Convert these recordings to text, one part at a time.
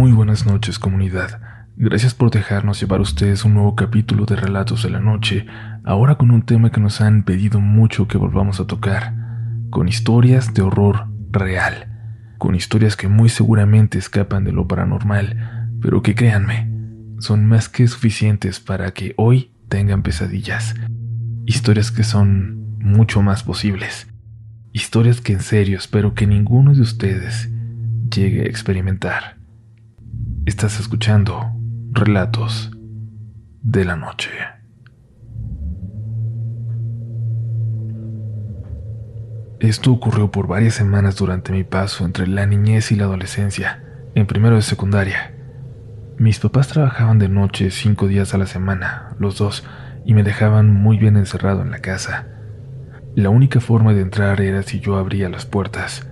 Muy buenas noches comunidad. Gracias por dejarnos llevar ustedes un nuevo capítulo de Relatos de la Noche, ahora con un tema que nos han pedido mucho que volvamos a tocar, con historias de horror real, con historias que muy seguramente escapan de lo paranormal, pero que créanme, son más que suficientes para que hoy tengan pesadillas. Historias que son mucho más posibles. Historias que en serio espero que ninguno de ustedes llegue a experimentar. Estás escuchando Relatos de la Noche. Esto ocurrió por varias semanas durante mi paso entre la niñez y la adolescencia, en primero de secundaria. Mis papás trabajaban de noche cinco días a la semana, los dos, y me dejaban muy bien encerrado en la casa. La única forma de entrar era si yo abría las puertas,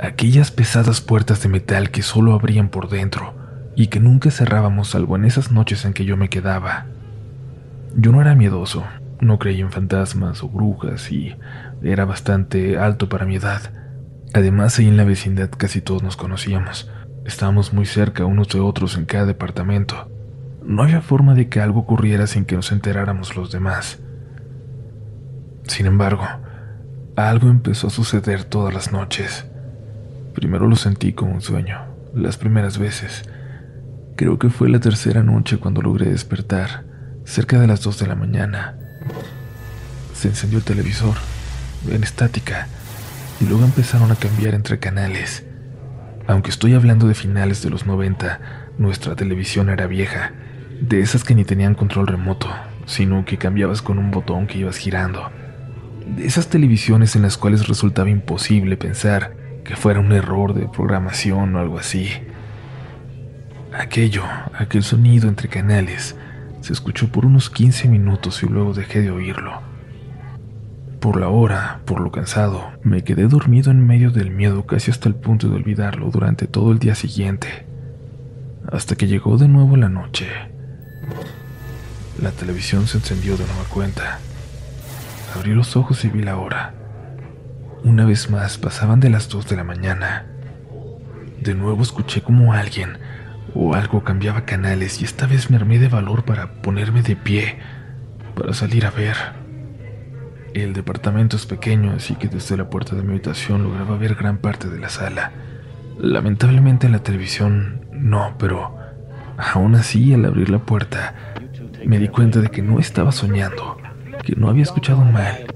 aquellas pesadas puertas de metal que solo abrían por dentro y que nunca cerrábamos salvo en esas noches en que yo me quedaba. Yo no era miedoso, no creía en fantasmas o brujas y era bastante alto para mi edad. Además, ahí en la vecindad casi todos nos conocíamos. Estábamos muy cerca unos de otros en cada departamento. No había forma de que algo ocurriera sin que nos enteráramos los demás. Sin embargo, algo empezó a suceder todas las noches. Primero lo sentí como un sueño, las primeras veces. Creo que fue la tercera noche cuando logré despertar, cerca de las dos de la mañana. Se encendió el televisor, en estática, y luego empezaron a cambiar entre canales. Aunque estoy hablando de finales de los 90, nuestra televisión era vieja, de esas que ni tenían control remoto, sino que cambiabas con un botón que ibas girando. De esas televisiones en las cuales resultaba imposible pensar que fuera un error de programación o algo así. Aquello, aquel sonido entre canales, se escuchó por unos 15 minutos y luego dejé de oírlo. Por la hora, por lo cansado, me quedé dormido en medio del miedo casi hasta el punto de olvidarlo durante todo el día siguiente, hasta que llegó de nuevo la noche. La televisión se encendió de nueva cuenta. Abrí los ojos y vi la hora. Una vez más pasaban de las dos de la mañana. De nuevo escuché como alguien o algo cambiaba canales y esta vez me armé de valor para ponerme de pie, para salir a ver. El departamento es pequeño, así que desde la puerta de mi habitación lograba ver gran parte de la sala. Lamentablemente en la televisión no, pero aún así al abrir la puerta me di cuenta de que no estaba soñando, que no había escuchado mal.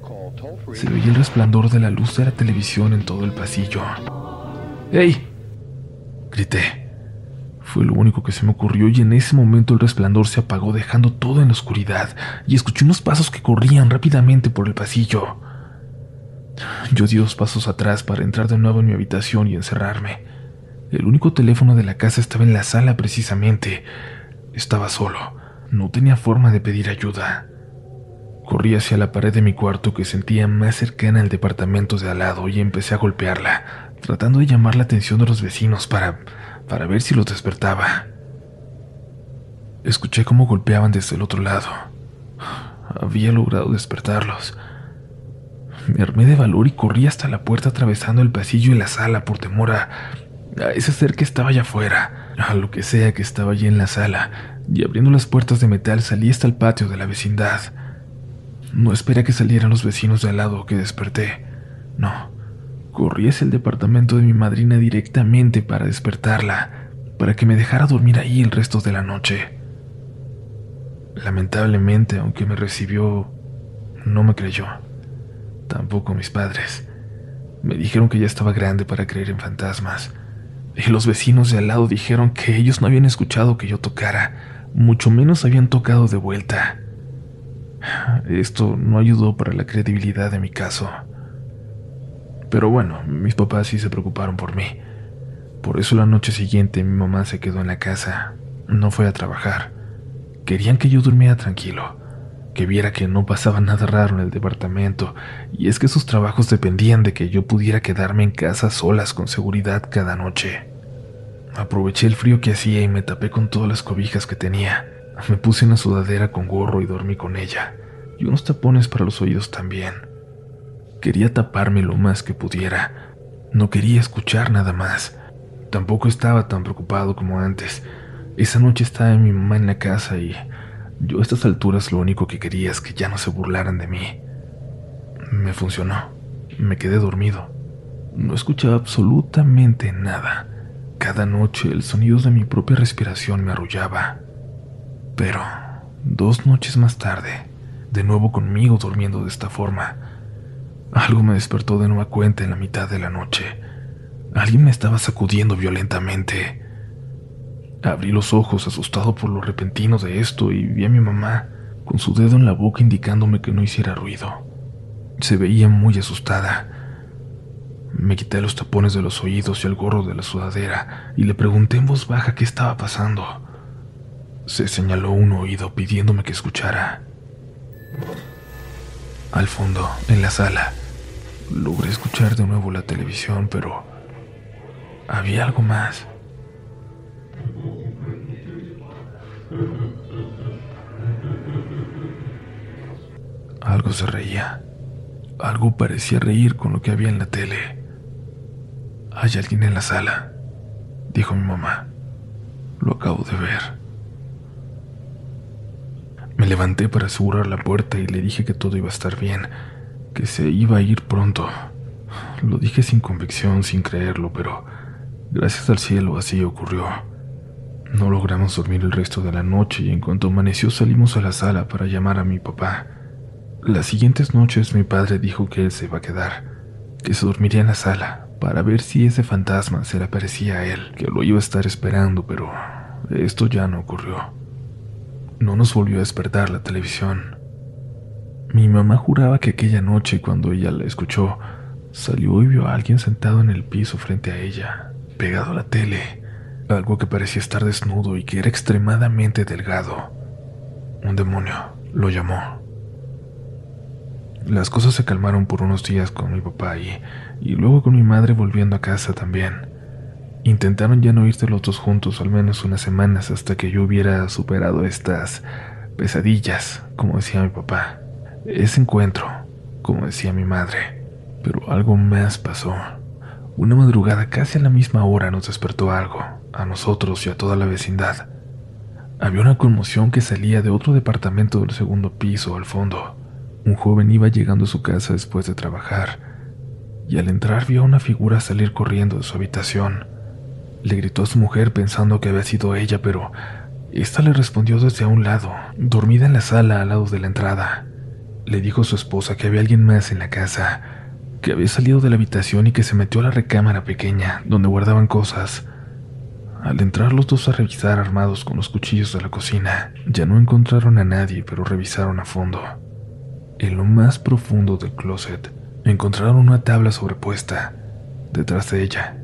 Se veía el resplandor de la luz de la televisión en todo el pasillo. ¡Ey! Grité. Fue lo único que se me ocurrió y en ese momento el resplandor se apagó dejando todo en la oscuridad y escuché unos pasos que corrían rápidamente por el pasillo. Yo di dos pasos atrás para entrar de nuevo en mi habitación y encerrarme. El único teléfono de la casa estaba en la sala precisamente. Estaba solo. No tenía forma de pedir ayuda. Corrí hacia la pared de mi cuarto que sentía más cercana al departamento de al lado y empecé a golpearla, tratando de llamar la atención de los vecinos para para ver si los despertaba. Escuché cómo golpeaban desde el otro lado. Había logrado despertarlos. Me armé de valor y corrí hasta la puerta atravesando el pasillo y la sala por temor a, a ese ser que estaba allá afuera, a lo que sea que estaba allí en la sala, y abriendo las puertas de metal salí hasta el patio de la vecindad. No esperé que salieran los vecinos de al lado que desperté. No, Corrí hacia el departamento de mi madrina directamente para despertarla, para que me dejara dormir ahí el resto de la noche. Lamentablemente, aunque me recibió, no me creyó. Tampoco mis padres. Me dijeron que ya estaba grande para creer en fantasmas. Y los vecinos de al lado dijeron que ellos no habían escuchado que yo tocara, mucho menos habían tocado de vuelta. Esto no ayudó para la credibilidad de mi caso. Pero bueno, mis papás sí se preocuparon por mí. Por eso la noche siguiente mi mamá se quedó en la casa. No fue a trabajar. Querían que yo durmiera tranquilo, que viera que no pasaba nada raro en el departamento, y es que sus trabajos dependían de que yo pudiera quedarme en casa solas con seguridad cada noche. Aproveché el frío que hacía y me tapé con todas las cobijas que tenía. Me puse una sudadera con gorro y dormí con ella, y unos tapones para los oídos también. Quería taparme lo más que pudiera. No quería escuchar nada más. tampoco estaba tan preocupado como antes. Esa noche estaba mi mamá en la casa y yo a estas alturas lo único que quería es que ya no se burlaran de mí. Me funcionó. Me quedé dormido. No escuchaba absolutamente nada. Cada noche el sonido de mi propia respiración me arrullaba. Pero, dos noches más tarde, de nuevo conmigo durmiendo de esta forma, algo me despertó de nueva cuenta en la mitad de la noche. Alguien me estaba sacudiendo violentamente. Abrí los ojos asustado por lo repentino de esto y vi a mi mamá con su dedo en la boca indicándome que no hiciera ruido. Se veía muy asustada. Me quité los tapones de los oídos y el gorro de la sudadera y le pregunté en voz baja qué estaba pasando. Se señaló un oído pidiéndome que escuchara. Al fondo, en la sala, logré escuchar de nuevo la televisión, pero había algo más. Algo se reía. Algo parecía reír con lo que había en la tele. Hay alguien en la sala, dijo mi mamá. Lo acabo de ver. Me levanté para asegurar la puerta y le dije que todo iba a estar bien, que se iba a ir pronto. Lo dije sin convicción, sin creerlo, pero gracias al cielo así ocurrió. No logramos dormir el resto de la noche y en cuanto amaneció salimos a la sala para llamar a mi papá. Las siguientes noches mi padre dijo que él se iba a quedar, que se dormiría en la sala para ver si ese fantasma se le aparecía a él, que lo iba a estar esperando, pero esto ya no ocurrió. No nos volvió a despertar la televisión. Mi mamá juraba que aquella noche, cuando ella la escuchó, salió y vio a alguien sentado en el piso frente a ella, pegado a la tele algo que parecía estar desnudo y que era extremadamente delgado. Un demonio lo llamó. Las cosas se calmaron por unos días con mi papá y, y luego con mi madre volviendo a casa también. Intentaron ya no irse los dos juntos al menos unas semanas hasta que yo hubiera superado estas pesadillas, como decía mi papá. Ese encuentro, como decía mi madre. Pero algo más pasó. Una madrugada casi a la misma hora nos despertó algo a nosotros y a toda la vecindad. Había una conmoción que salía de otro departamento del segundo piso al fondo. Un joven iba llegando a su casa después de trabajar y al entrar vio a una figura salir corriendo de su habitación. Le gritó a su mujer pensando que había sido ella, pero ésta le respondió desde a un lado, dormida en la sala al lado de la entrada. Le dijo a su esposa que había alguien más en la casa, que había salido de la habitación y que se metió a la recámara pequeña donde guardaban cosas. Al entrar los dos a revisar armados con los cuchillos de la cocina, ya no encontraron a nadie, pero revisaron a fondo. En lo más profundo del closet, encontraron una tabla sobrepuesta. Detrás de ella,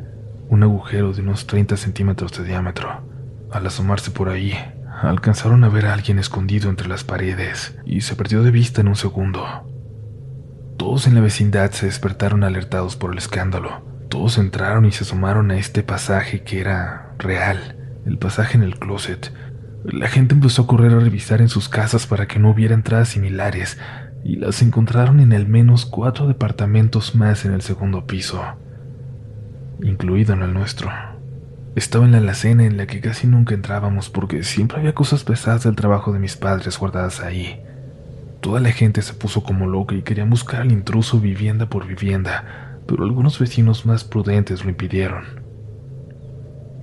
un agujero de unos 30 centímetros de diámetro. Al asomarse por ahí, alcanzaron a ver a alguien escondido entre las paredes y se perdió de vista en un segundo. Todos en la vecindad se despertaron alertados por el escándalo. Todos entraron y se asomaron a este pasaje que era real, el pasaje en el closet. La gente empezó a correr a revisar en sus casas para que no hubiera entradas similares y las encontraron en al menos cuatro departamentos más en el segundo piso, incluido en el nuestro. Estaba en la alacena en la que casi nunca entrábamos porque siempre había cosas pesadas del trabajo de mis padres guardadas ahí. Toda la gente se puso como loca y querían buscar al intruso vivienda por vivienda, pero algunos vecinos más prudentes lo impidieron.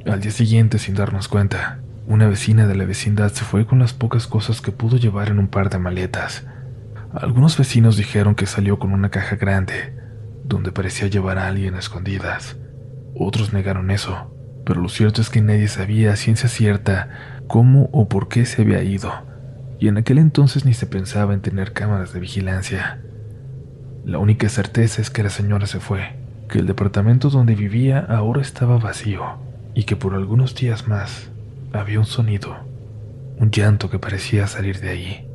Al día siguiente, sin darnos cuenta, una vecina de la vecindad se fue con las pocas cosas que pudo llevar en un par de maletas. Algunos vecinos dijeron que salió con una caja grande, donde parecía llevar a alguien a escondidas. Otros negaron eso, pero lo cierto es que nadie sabía a ciencia cierta cómo o por qué se había ido, y en aquel entonces ni se pensaba en tener cámaras de vigilancia. La única certeza es que la señora se fue, que el departamento donde vivía ahora estaba vacío y que por algunos días más había un sonido, un llanto que parecía salir de allí.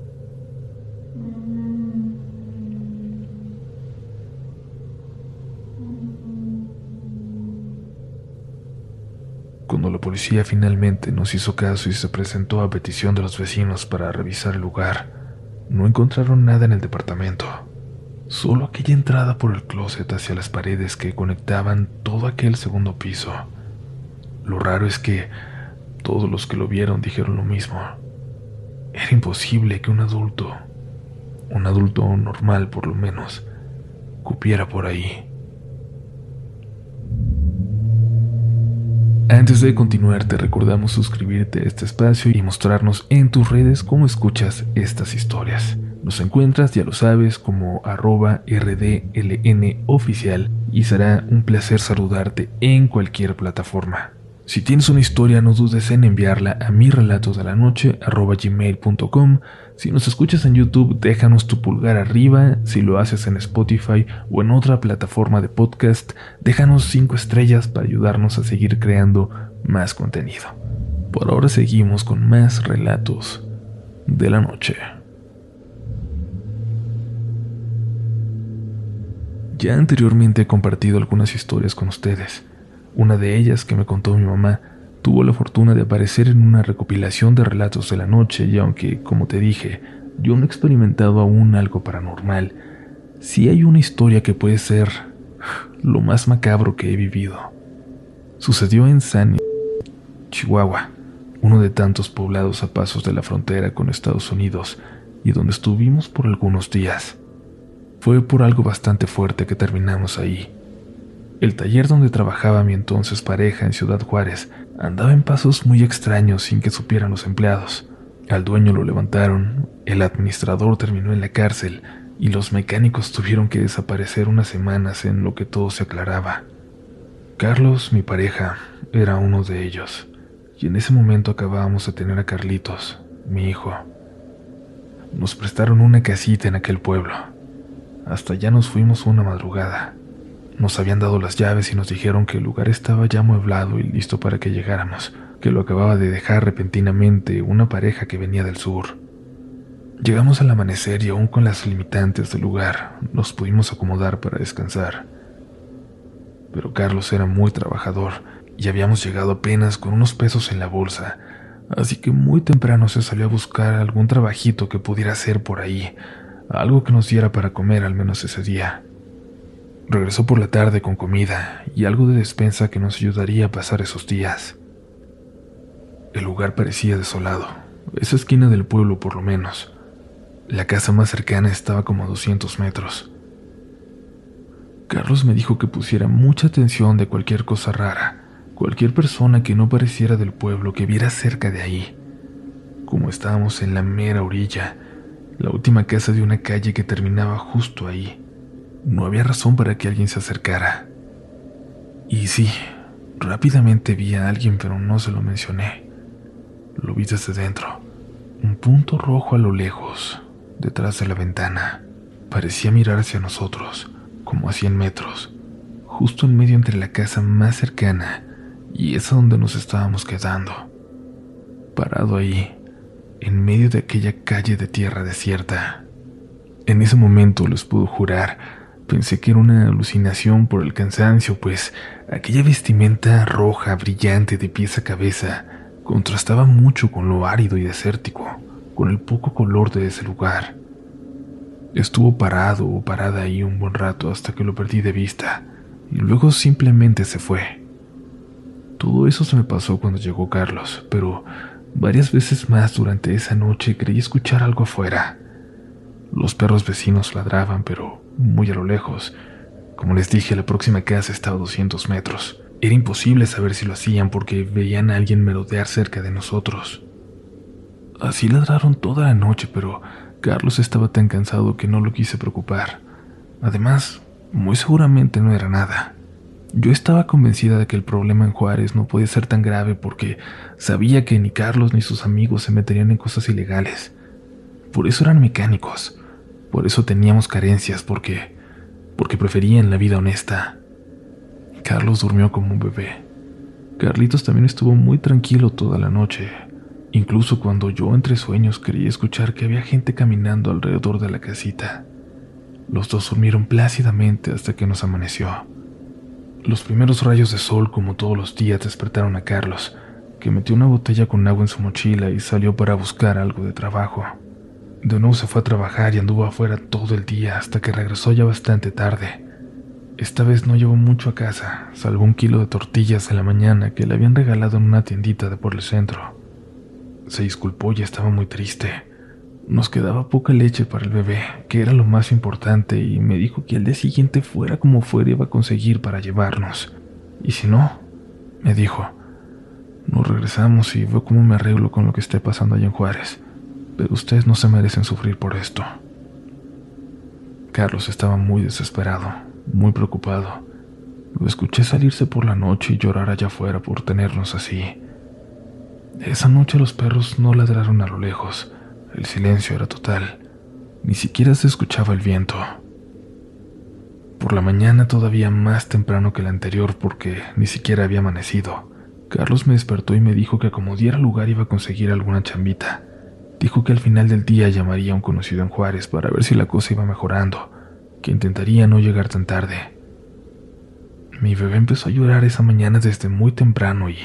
Policía finalmente nos hizo caso y se presentó a petición de los vecinos para revisar el lugar, no encontraron nada en el departamento, solo aquella entrada por el closet hacia las paredes que conectaban todo aquel segundo piso Lo raro es que todos los que lo vieron dijeron lo mismo. Era imposible que un adulto, un adulto normal por lo menos, cupiera por ahí. Antes de continuar, te recordamos suscribirte a este espacio y mostrarnos en tus redes cómo escuchas estas historias. Nos encuentras, ya lo sabes, como arroba rdln oficial y será un placer saludarte en cualquier plataforma. Si tienes una historia, no dudes en enviarla a mi relato de la noche gmail.com. Si nos escuchas en YouTube, déjanos tu pulgar arriba. Si lo haces en Spotify o en otra plataforma de podcast, déjanos 5 estrellas para ayudarnos a seguir creando más contenido. Por ahora seguimos con más relatos de la noche. Ya anteriormente he compartido algunas historias con ustedes. Una de ellas que me contó mi mamá tuvo la fortuna de aparecer en una recopilación de relatos de la noche y aunque, como te dije, yo no he experimentado aún algo paranormal, sí hay una historia que puede ser lo más macabro que he vivido. Sucedió en San Chihuahua, uno de tantos poblados a pasos de la frontera con Estados Unidos y donde estuvimos por algunos días. Fue por algo bastante fuerte que terminamos ahí. El taller donde trabajaba mi entonces pareja en Ciudad Juárez andaba en pasos muy extraños sin que supieran los empleados. Al dueño lo levantaron, el administrador terminó en la cárcel y los mecánicos tuvieron que desaparecer unas semanas en lo que todo se aclaraba. Carlos, mi pareja, era uno de ellos, y en ese momento acabábamos de tener a Carlitos, mi hijo. Nos prestaron una casita en aquel pueblo. Hasta allá nos fuimos una madrugada. Nos habían dado las llaves y nos dijeron que el lugar estaba ya amueblado y listo para que llegáramos, que lo acababa de dejar repentinamente una pareja que venía del sur. Llegamos al amanecer y aún con las limitantes del lugar nos pudimos acomodar para descansar. Pero Carlos era muy trabajador y habíamos llegado apenas con unos pesos en la bolsa, así que muy temprano se salió a buscar algún trabajito que pudiera hacer por ahí, algo que nos diera para comer al menos ese día. Regresó por la tarde con comida y algo de despensa que nos ayudaría a pasar esos días. El lugar parecía desolado, esa esquina del pueblo por lo menos. La casa más cercana estaba como a 200 metros. Carlos me dijo que pusiera mucha atención de cualquier cosa rara, cualquier persona que no pareciera del pueblo que viera cerca de ahí. Como estábamos en la mera orilla, la última casa de una calle que terminaba justo ahí. No había razón para que alguien se acercara. Y sí, rápidamente vi a alguien, pero no se lo mencioné. Lo vi desde dentro. Un punto rojo a lo lejos, detrás de la ventana. Parecía mirar hacia nosotros, como a 100 metros, justo en medio entre la casa más cercana y esa donde nos estábamos quedando. Parado ahí, en medio de aquella calle de tierra desierta. En ese momento les puedo jurar Pensé que era una alucinación por el cansancio, pues aquella vestimenta roja, brillante de pies a cabeza, contrastaba mucho con lo árido y desértico, con el poco color de ese lugar. Estuvo parado o parada ahí un buen rato hasta que lo perdí de vista, y luego simplemente se fue. Todo eso se me pasó cuando llegó Carlos, pero varias veces más durante esa noche creí escuchar algo afuera. Los perros vecinos ladraban, pero muy a lo lejos. Como les dije, la próxima casa estaba a 200 metros. Era imposible saber si lo hacían porque veían a alguien merodear cerca de nosotros. Así ladraron toda la noche, pero Carlos estaba tan cansado que no lo quise preocupar. Además, muy seguramente no era nada. Yo estaba convencida de que el problema en Juárez no podía ser tan grave porque sabía que ni Carlos ni sus amigos se meterían en cosas ilegales. Por eso eran mecánicos. Por eso teníamos carencias, porque porque preferían la vida honesta. Carlos durmió como un bebé. Carlitos también estuvo muy tranquilo toda la noche, incluso cuando yo entre sueños quería escuchar que había gente caminando alrededor de la casita. Los dos durmieron plácidamente hasta que nos amaneció. Los primeros rayos de sol, como todos los días, despertaron a Carlos, que metió una botella con agua en su mochila y salió para buscar algo de trabajo. De nuevo se fue a trabajar y anduvo afuera todo el día hasta que regresó ya bastante tarde. Esta vez no llevó mucho a casa, salvo un kilo de tortillas en la mañana que le habían regalado en una tiendita de por el centro. Se disculpó y estaba muy triste. Nos quedaba poca leche para el bebé, que era lo más importante, y me dijo que al día siguiente fuera como fuera iba a conseguir para llevarnos. Y si no, me dijo, nos regresamos y veo cómo me arreglo con lo que esté pasando allá en Juárez, pero ustedes no se merecen sufrir por esto. Carlos estaba muy desesperado, muy preocupado. Lo escuché salirse por la noche y llorar allá afuera por tenernos así. Esa noche los perros no ladraron a lo lejos. El silencio era total. Ni siquiera se escuchaba el viento. Por la mañana todavía más temprano que la anterior porque ni siquiera había amanecido. Carlos me despertó y me dijo que como diera lugar iba a conseguir alguna chambita. Dijo que al final del día llamaría a un conocido en Juárez para ver si la cosa iba mejorando, que intentaría no llegar tan tarde. Mi bebé empezó a llorar esa mañana desde muy temprano y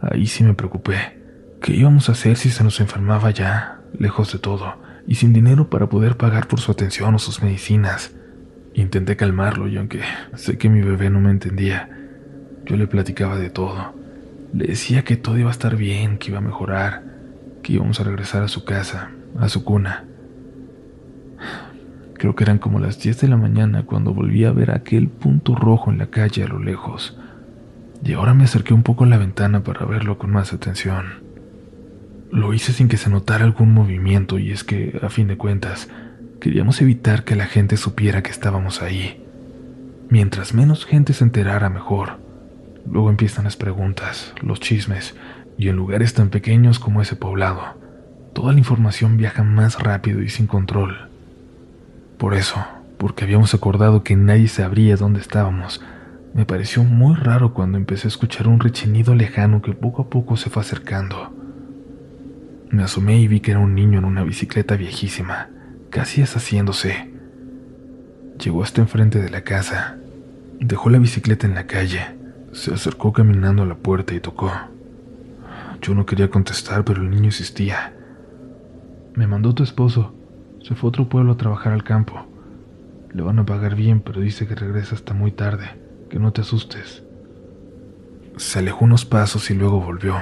ahí sí me preocupé. ¿Qué íbamos a hacer si se nos enfermaba ya, lejos de todo, y sin dinero para poder pagar por su atención o sus medicinas? Intenté calmarlo y aunque sé que mi bebé no me entendía, yo le platicaba de todo. Le decía que todo iba a estar bien, que iba a mejorar, que íbamos a regresar a su casa, a su cuna. Creo que eran como las 10 de la mañana cuando volví a ver aquel punto rojo en la calle a lo lejos, y ahora me acerqué un poco a la ventana para verlo con más atención. Lo hice sin que se notara algún movimiento y es que, a fin de cuentas, queríamos evitar que la gente supiera que estábamos ahí. Mientras menos gente se enterara, mejor. Luego empiezan las preguntas, los chismes, y en lugares tan pequeños como ese poblado, toda la información viaja más rápido y sin control. Por eso, porque habíamos acordado que nadie sabría dónde estábamos, me pareció muy raro cuando empecé a escuchar un rechinido lejano que poco a poco se fue acercando. Me asomé y vi que era un niño en una bicicleta viejísima, casi deshaciéndose. Llegó hasta enfrente de la casa, dejó la bicicleta en la calle, se acercó caminando a la puerta y tocó. Yo no quería contestar, pero el niño insistía. Me mandó tu esposo. Se fue a otro pueblo a trabajar al campo. Le van a pagar bien, pero dice que regresa hasta muy tarde. Que no te asustes. Se alejó unos pasos y luego volvió.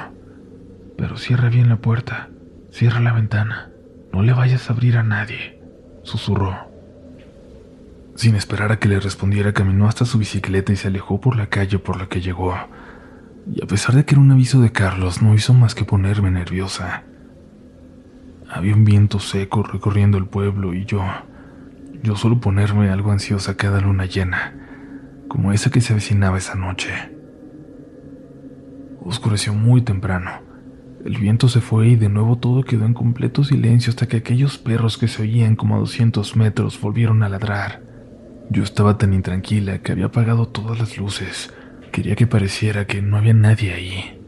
Pero cierra bien la puerta. Cierra la ventana. No le vayas a abrir a nadie. Susurró. Sin esperar a que le respondiera, caminó hasta su bicicleta y se alejó por la calle por la que llegó y a pesar de que era un aviso de Carlos, no hizo más que ponerme nerviosa. Había un viento seco recorriendo el pueblo y yo, yo solo ponerme algo ansiosa cada luna llena, como esa que se avecinaba esa noche. Oscureció muy temprano. El viento se fue y de nuevo todo quedó en completo silencio hasta que aquellos perros que se oían como a 200 metros volvieron a ladrar. Yo estaba tan intranquila que había apagado todas las luces Quería que pareciera que no había nadie ahí.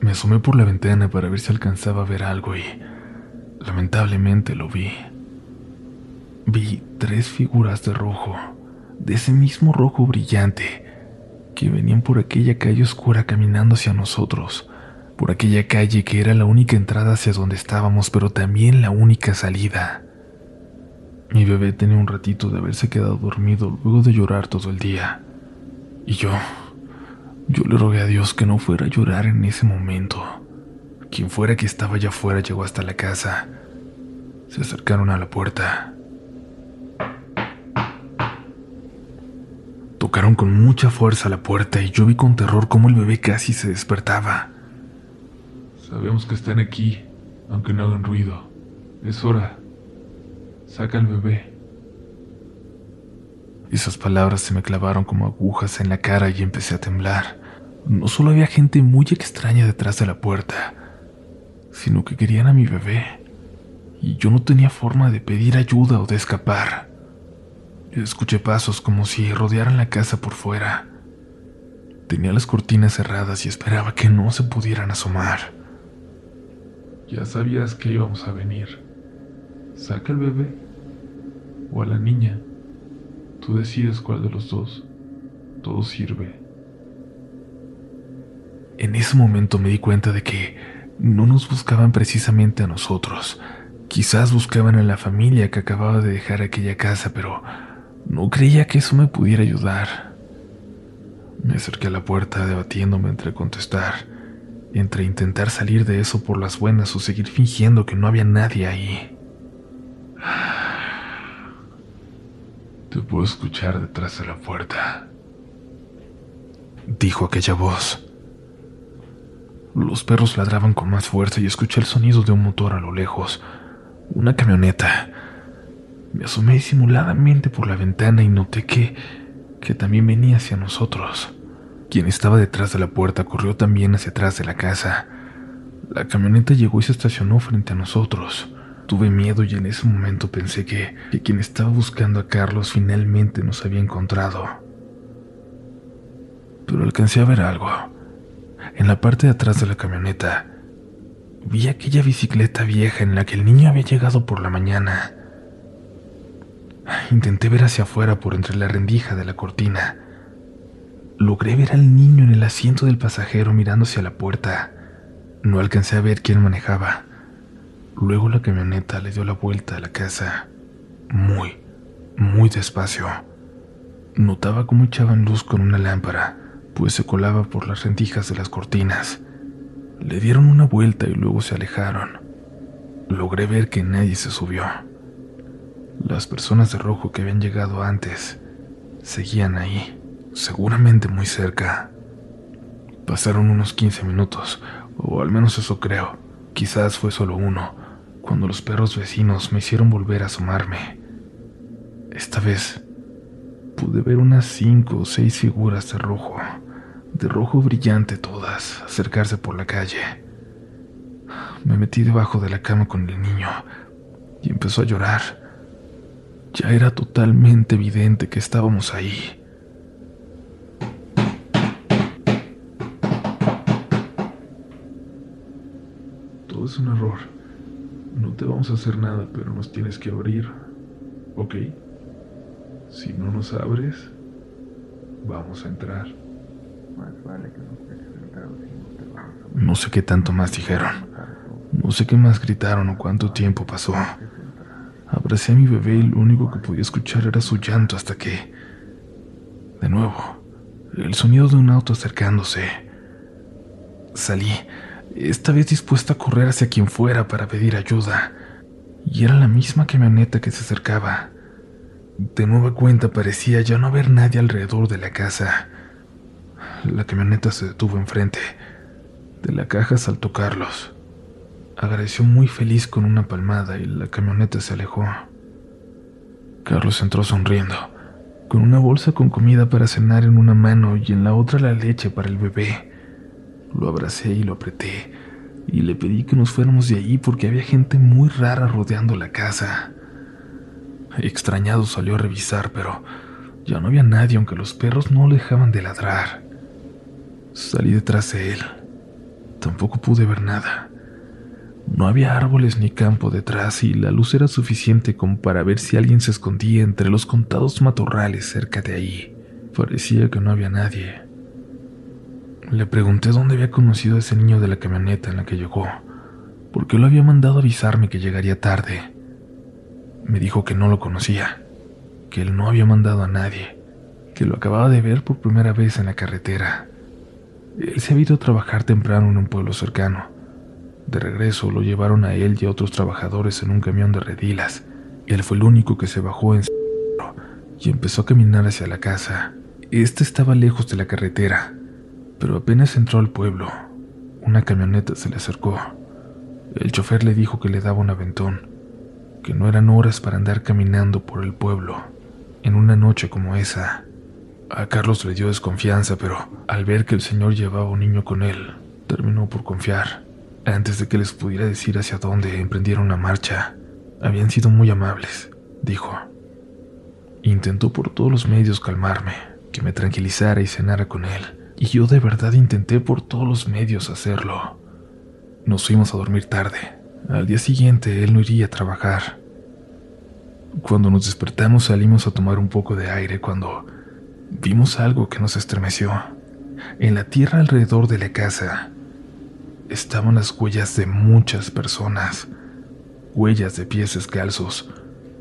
Me asomé por la ventana para ver si alcanzaba a ver algo y lamentablemente lo vi. Vi tres figuras de rojo, de ese mismo rojo brillante, que venían por aquella calle oscura caminando hacia nosotros, por aquella calle que era la única entrada hacia donde estábamos, pero también la única salida. Mi bebé tenía un ratito de haberse quedado dormido luego de llorar todo el día, y yo yo le rogué a Dios que no fuera a llorar en ese momento. Quien fuera que estaba allá afuera llegó hasta la casa. Se acercaron a la puerta. Tocaron con mucha fuerza la puerta y yo vi con terror cómo el bebé casi se despertaba. Sabemos que están aquí, aunque no hagan ruido. Es hora. Saca al bebé. Esas palabras se me clavaron como agujas en la cara y empecé a temblar. No solo había gente muy extraña detrás de la puerta, sino que querían a mi bebé, y yo no tenía forma de pedir ayuda o de escapar. Escuché pasos como si rodearan la casa por fuera. Tenía las cortinas cerradas y esperaba que no se pudieran asomar. Ya sabías que íbamos a venir. Saca al bebé o a la niña. Tú decides cuál de los dos. Todo sirve. En ese momento me di cuenta de que no nos buscaban precisamente a nosotros. Quizás buscaban a la familia que acababa de dejar aquella casa, pero no creía que eso me pudiera ayudar. Me acerqué a la puerta debatiéndome entre contestar, entre intentar salir de eso por las buenas o seguir fingiendo que no había nadie ahí. Te puedo escuchar detrás de la puerta, dijo aquella voz. Los perros ladraban con más fuerza y escuché el sonido de un motor a lo lejos. Una camioneta. Me asomé disimuladamente por la ventana y noté que, que también venía hacia nosotros. Quien estaba detrás de la puerta corrió también hacia atrás de la casa. La camioneta llegó y se estacionó frente a nosotros. Tuve miedo y en ese momento pensé que, que quien estaba buscando a Carlos finalmente nos había encontrado. Pero alcancé a ver algo. En la parte de atrás de la camioneta, vi aquella bicicleta vieja en la que el niño había llegado por la mañana. Intenté ver hacia afuera por entre la rendija de la cortina. Logré ver al niño en el asiento del pasajero mirando hacia la puerta. No alcancé a ver quién manejaba. Luego la camioneta le dio la vuelta a la casa, muy, muy despacio. Notaba cómo echaban luz con una lámpara, pues se colaba por las rendijas de las cortinas. Le dieron una vuelta y luego se alejaron. Logré ver que nadie se subió. Las personas de rojo que habían llegado antes seguían ahí, seguramente muy cerca. Pasaron unos 15 minutos, o al menos eso creo. Quizás fue solo uno, cuando los perros vecinos me hicieron volver a asomarme. Esta vez pude ver unas cinco o seis figuras de rojo, de rojo brillante todas, acercarse por la calle. Me metí debajo de la cama con el niño y empezó a llorar. Ya era totalmente evidente que estábamos ahí. Todo es un error. No te vamos a hacer nada, pero nos tienes que abrir. ¿Ok? Si no nos abres, vamos a entrar. No sé qué tanto más dijeron. No sé qué más gritaron o cuánto tiempo pasó. Abracé a mi bebé y lo único que podía escuchar era su llanto hasta que... De nuevo, el sonido de un auto acercándose. Salí, esta vez dispuesta a correr hacia quien fuera para pedir ayuda. Y era la misma camioneta que se acercaba. De nueva cuenta parecía ya no haber nadie alrededor de la casa. La camioneta se detuvo enfrente. De la caja saltó Carlos. Agradeció muy feliz con una palmada y la camioneta se alejó. Carlos entró sonriendo, con una bolsa con comida para cenar en una mano y en la otra la leche para el bebé. Lo abracé y lo apreté, y le pedí que nos fuéramos de allí porque había gente muy rara rodeando la casa. Extrañado salió a revisar, pero ya no había nadie, aunque los perros no dejaban de ladrar. Salí detrás de él. Tampoco pude ver nada. No había árboles ni campo detrás y la luz era suficiente como para ver si alguien se escondía entre los contados matorrales cerca de ahí. Parecía que no había nadie. Le pregunté dónde había conocido a ese niño de la camioneta en la que llegó, porque lo había mandado avisarme que llegaría tarde. Me dijo que no lo conocía, que él no había mandado a nadie, que lo acababa de ver por primera vez en la carretera. Él se había ido a trabajar temprano en un pueblo cercano de regreso lo llevaron a él y a otros trabajadores en un camión de redilas. Él fue el único que se bajó en y empezó a caminar hacia la casa. Este estaba lejos de la carretera, pero apenas entró al pueblo, una camioneta se le acercó. El chofer le dijo que le daba un aventón, que no eran horas para andar caminando por el pueblo en una noche como esa. A Carlos le dio desconfianza, pero al ver que el señor llevaba un niño con él, terminó por confiar. Antes de que les pudiera decir hacia dónde emprendieron la marcha, habían sido muy amables, dijo. Intentó por todos los medios calmarme, que me tranquilizara y cenara con él, y yo de verdad intenté por todos los medios hacerlo. Nos fuimos a dormir tarde. Al día siguiente él no iría a trabajar. Cuando nos despertamos salimos a tomar un poco de aire cuando vimos algo que nos estremeció. En la tierra alrededor de la casa estaban las huellas de muchas personas, huellas de pies descalzos,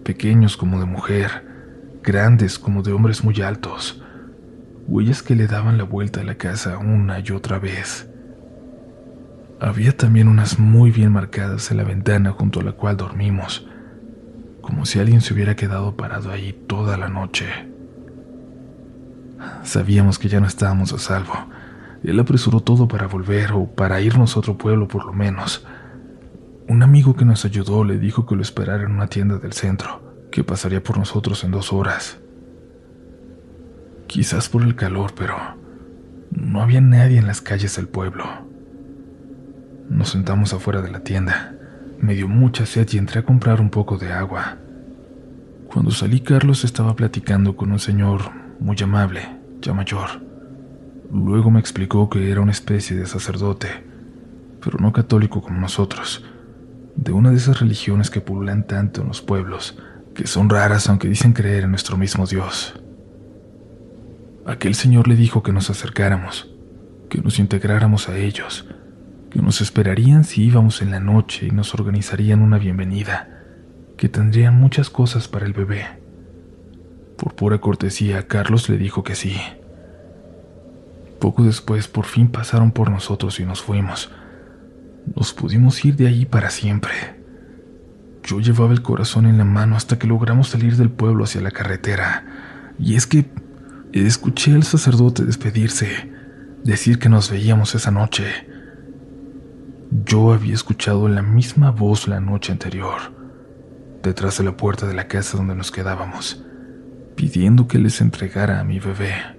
pequeños como de mujer, grandes como de hombres muy altos, huellas que le daban la vuelta a la casa una y otra vez. Había también unas muy bien marcadas en la ventana junto a la cual dormimos, como si alguien se hubiera quedado parado ahí toda la noche. Sabíamos que ya no estábamos a salvo. Él apresuró todo para volver o para irnos a otro pueblo por lo menos. Un amigo que nos ayudó le dijo que lo esperara en una tienda del centro, que pasaría por nosotros en dos horas. Quizás por el calor, pero no había nadie en las calles del pueblo. Nos sentamos afuera de la tienda. Me dio mucha sed y entré a comprar un poco de agua. Cuando salí, Carlos estaba platicando con un señor muy amable, ya mayor. Luego me explicó que era una especie de sacerdote, pero no católico como nosotros, de una de esas religiones que pululan tanto en los pueblos, que son raras aunque dicen creer en nuestro mismo Dios. Aquel señor le dijo que nos acercáramos, que nos integráramos a ellos, que nos esperarían si íbamos en la noche y nos organizarían una bienvenida, que tendrían muchas cosas para el bebé. Por pura cortesía, Carlos le dijo que sí. Poco después, por fin pasaron por nosotros y nos fuimos. Nos pudimos ir de allí para siempre. Yo llevaba el corazón en la mano hasta que logramos salir del pueblo hacia la carretera. Y es que Escuché al sacerdote despedirse, decir que nos veíamos esa noche. Yo había escuchado la misma voz la noche anterior, detrás de la puerta de la casa donde nos quedábamos, pidiendo que les entregara a mi bebé.